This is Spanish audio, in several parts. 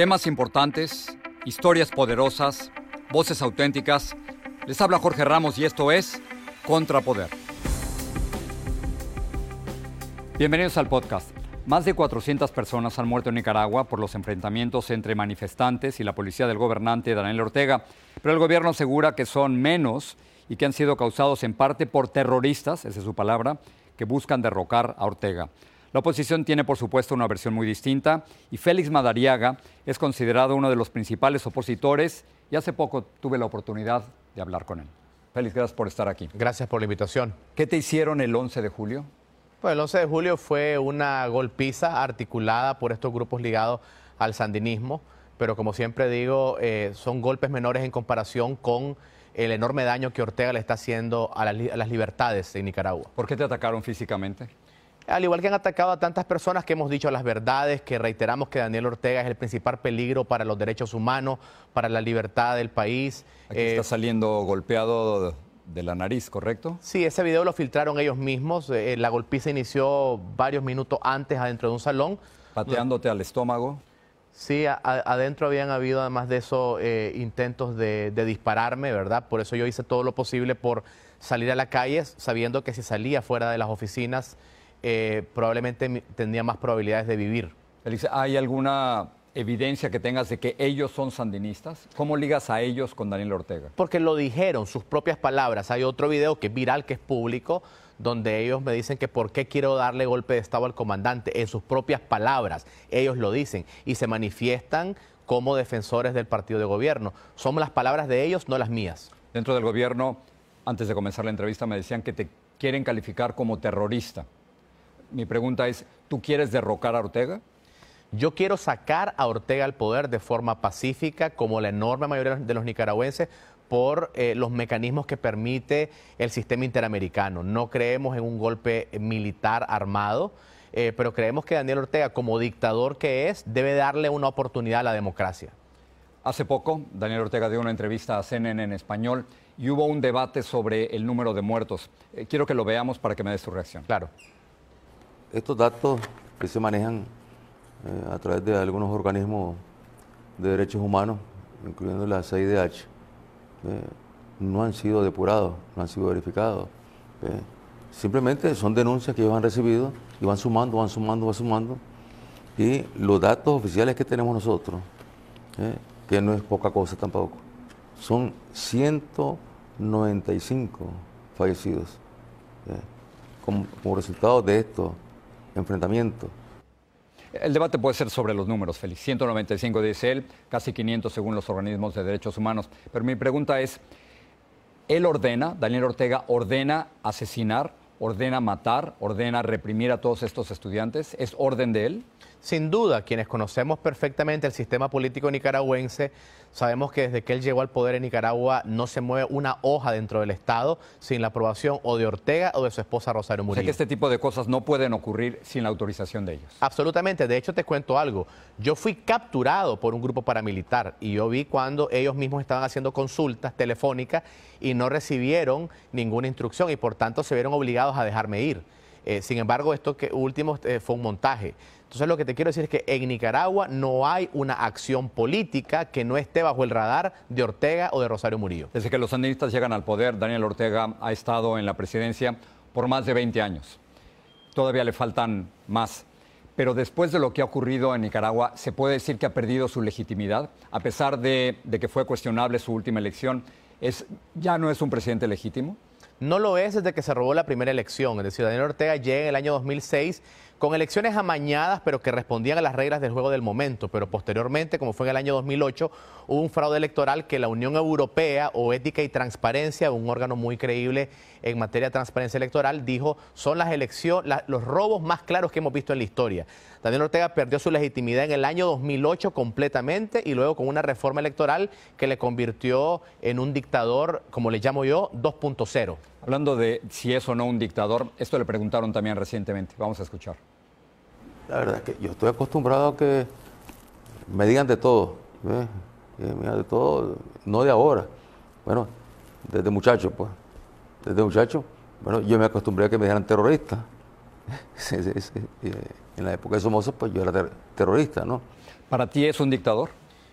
Temas importantes, historias poderosas, voces auténticas. Les habla Jorge Ramos y esto es Contrapoder. Bienvenidos al podcast. Más de 400 personas han muerto en Nicaragua por los enfrentamientos entre manifestantes y la policía del gobernante Daniel Ortega, pero el gobierno asegura que son menos y que han sido causados en parte por terroristas, esa es su palabra, que buscan derrocar a Ortega. La oposición tiene, por supuesto, una versión muy distinta y Félix Madariaga es considerado uno de los principales opositores y hace poco tuve la oportunidad de hablar con él. Félix, gracias por estar aquí. Gracias por la invitación. ¿Qué te hicieron el 11 de julio? Pues el 11 de julio fue una golpiza articulada por estos grupos ligados al sandinismo, pero como siempre digo, eh, son golpes menores en comparación con el enorme daño que Ortega le está haciendo a las, a las libertades en Nicaragua. ¿Por qué te atacaron físicamente? Al igual que han atacado a tantas personas que hemos dicho las verdades, que reiteramos que Daniel Ortega es el principal peligro para los derechos humanos, para la libertad del país. Aquí está eh, saliendo golpeado de la nariz, ¿correcto? Sí, ese video lo filtraron ellos mismos. Eh, la golpiza inició varios minutos antes adentro de un salón. ¿Pateándote al estómago? Sí, adentro habían habido además de eso eh, intentos de, de, dispararme, ¿verdad? Por eso yo hice todo lo posible por salir a la calle, sabiendo que si salía fuera de las oficinas eh, probablemente tendría más probabilidades de vivir. ¿hay alguna evidencia que tengas de que ellos son sandinistas? ¿Cómo ligas a ellos con Daniel Ortega? Porque lo dijeron, sus propias palabras. Hay otro video que es viral, que es público, donde ellos me dicen que por qué quiero darle golpe de Estado al comandante. En sus propias palabras, ellos lo dicen y se manifiestan como defensores del partido de gobierno. Son las palabras de ellos, no las mías. Dentro del gobierno, antes de comenzar la entrevista, me decían que te quieren calificar como terrorista mi pregunta es, ¿tú quieres derrocar a Ortega? Yo quiero sacar a Ortega al poder de forma pacífica, como la enorme mayoría de los nicaragüenses, por eh, los mecanismos que permite el sistema interamericano. No creemos en un golpe militar armado, eh, pero creemos que Daniel Ortega, como dictador que es, debe darle una oportunidad a la democracia. Hace poco, Daniel Ortega dio una entrevista a CNN en español y hubo un debate sobre el número de muertos. Eh, quiero que lo veamos para que me des tu reacción. Claro estos datos que se manejan eh, a través de algunos organismos de derechos humanos, incluyendo la CIDH, eh, no han sido depurados, no han sido verificados. Eh. Simplemente son denuncias que ellos han recibido y van sumando, van sumando, van sumando. Y los datos oficiales que tenemos nosotros, que no es poca cosa tampoco, son 195 fallecidos como resultado de esto enfrentamiento. El debate puede ser sobre los números, Félix. 195 dice él, casi 500 según los organismos de derechos humanos. Pero mi pregunta es, ¿él ordena, Daniel Ortega ordena asesinar, ordena matar, ordena reprimir a todos estos estudiantes? ¿Es orden de él? Sin duda, quienes conocemos perfectamente el sistema político nicaragüense, sabemos que desde que él llegó al poder en Nicaragua no se mueve una hoja dentro del Estado sin la aprobación o de Ortega o de su esposa Rosario Murillo. O que este tipo de cosas no pueden ocurrir sin la autorización de ellos. Absolutamente. De hecho, te cuento algo. Yo fui capturado por un grupo paramilitar y yo vi cuando ellos mismos estaban haciendo consultas telefónicas y no recibieron ninguna instrucción y por tanto se vieron obligados a dejarme ir. Eh, sin embargo, esto que último eh, fue un montaje. Entonces lo que te quiero decir es que en Nicaragua no hay una acción política que no esté bajo el radar de Ortega o de Rosario Murillo. Desde que los sandinistas llegan al poder, Daniel Ortega ha estado en la presidencia por más de 20 años. Todavía le faltan más. Pero después de lo que ha ocurrido en Nicaragua, ¿se puede decir que ha perdido su legitimidad? A pesar de, de que fue cuestionable su última elección, ¿es, ¿ya no es un presidente legítimo? No lo es desde que se robó la primera elección. Es decir, Daniel Ortega llega en el año 2006 con elecciones amañadas, pero que respondían a las reglas del juego del momento. Pero posteriormente, como fue en el año 2008, hubo un fraude electoral que la Unión Europea o Ética y Transparencia, un órgano muy creíble en materia de transparencia electoral, dijo son las elecciones, los robos más claros que hemos visto en la historia. Daniel Ortega perdió su legitimidad en el año 2008 completamente y luego con una reforma electoral que le convirtió en un dictador, como le llamo yo, 2.0. Hablando de si es o no un dictador, esto le preguntaron también recientemente. Vamos a escuchar. La verdad es que yo estoy acostumbrado a que me digan de todo, ¿eh? digan de todo, no de ahora. Bueno, desde muchacho, pues. Desde muchacho, bueno, yo me acostumbré a que me dijeran terrorista. en la época de Somoza, pues yo era terrorista, ¿no? ¿Para ti es un dictador?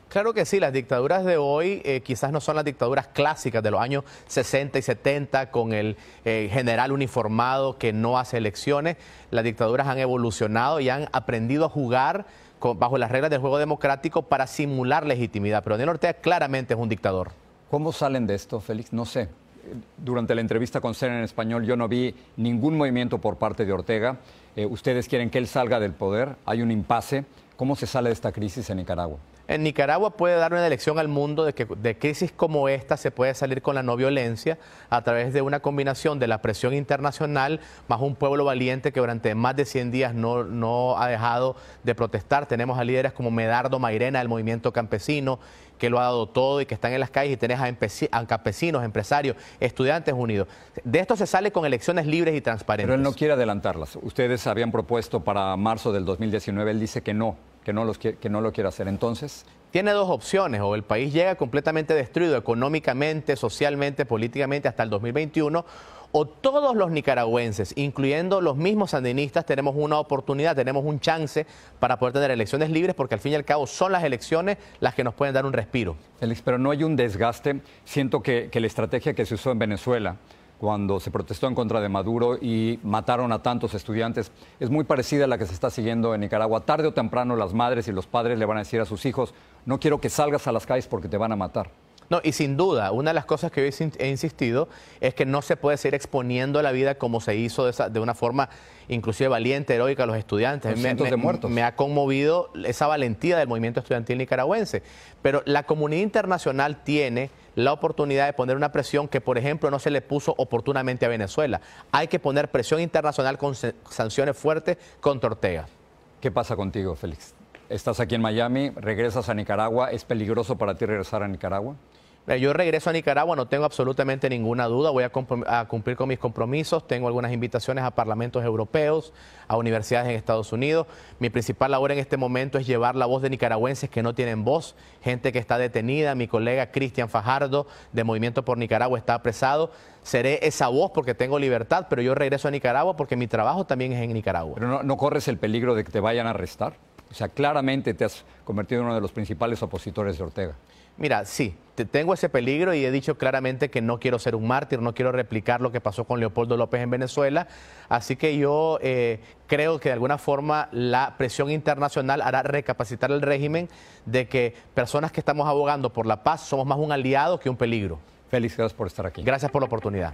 Claro que sí, las dictaduras de hoy eh, quizás no son las dictaduras clásicas de los años 60 y 70 con el eh, general uniformado que no hace elecciones. Las dictaduras han evolucionado y han aprendido a jugar bajo las reglas del juego democrático para simular legitimidad. Pero Daniel Ortega claramente es un dictador. ¿Cómo salen de esto, Félix? No sé. Durante la entrevista con CEN en español yo no vi ningún movimiento por parte de Ortega. Eh, ustedes quieren que él salga del poder. Hay un impasse. ¿Cómo se sale de esta crisis en Nicaragua? En Nicaragua puede dar una elección al mundo de que de crisis como esta se puede salir con la no violencia a través de una combinación de la presión internacional más un pueblo valiente que durante más de 100 días no, no ha dejado de protestar. Tenemos a líderes como Medardo Mairena del movimiento campesino que lo ha dado todo y que están en las calles y tenés a, campesinos, empresarios, estudiantes unidos. De esto se sale con elecciones libres y transparentes. Pero él no quiere adelantarlas. Ustedes habían propuesto para marzo del 2019, él dice que no que no, los, que no lo quiere hacer. Entonces... Tiene dos opciones, o el país llega completamente destruido económicamente, socialmente, políticamente hasta el 2021, o todos los nicaragüenses, incluyendo los mismos sandinistas, tenemos una oportunidad, tenemos un chance para poder tener elecciones libres, porque al fin y al cabo son las elecciones las que nos pueden dar un respiro. Félix, pero no hay un desgaste. Siento que, que la estrategia que se usó en Venezuela, cuando se protestó en contra de Maduro y mataron a tantos estudiantes, es muy parecida a la que se está siguiendo en Nicaragua. Tarde o temprano las madres y los padres le van a decir a sus hijos, no quiero que salgas a las calles porque te van a matar. No, y sin duda, una de las cosas que yo he insistido es que no se puede seguir exponiendo la vida como se hizo de, de una forma inclusive valiente, heroica a los estudiantes. Me, de muertos. me ha conmovido esa valentía del movimiento estudiantil nicaragüense. Pero la comunidad internacional tiene la oportunidad de poner una presión que, por ejemplo, no se le puso oportunamente a Venezuela. Hay que poner presión internacional con sanciones fuertes contra Ortega. ¿Qué pasa contigo, Félix? Estás aquí en Miami, regresas a Nicaragua. ¿Es peligroso para ti regresar a Nicaragua? Yo regreso a Nicaragua, no tengo absolutamente ninguna duda, voy a, cumplir con mis compromisos, tengo algunas invitaciones a parlamentos europeos, a universidades en Estados Unidos. Mi principal labor en este momento es llevar la voz de nicaragüenses que no tienen voz, gente que está detenida, mi colega Cristian Fajardo de Movimiento por Nicaragua está apresado. Seré esa voz porque tengo libertad, pero yo regreso a Nicaragua porque mi trabajo también es en Nicaragua. Pero no, no corres el peligro de que te vayan a arrestar. O sea, claramente te has convertido en uno de los principales opositores de Ortega. Mira, sí, tengo ese peligro y he dicho claramente que no quiero ser un mártir, no quiero replicar lo que pasó con Leopoldo López en Venezuela. Así que yo eh, creo que de alguna forma la presión internacional hará recapacitar el régimen de que personas que estamos abogando por la paz somos más un aliado que un peligro. Feliz, gracias por estar aquí. Gracias por la oportunidad.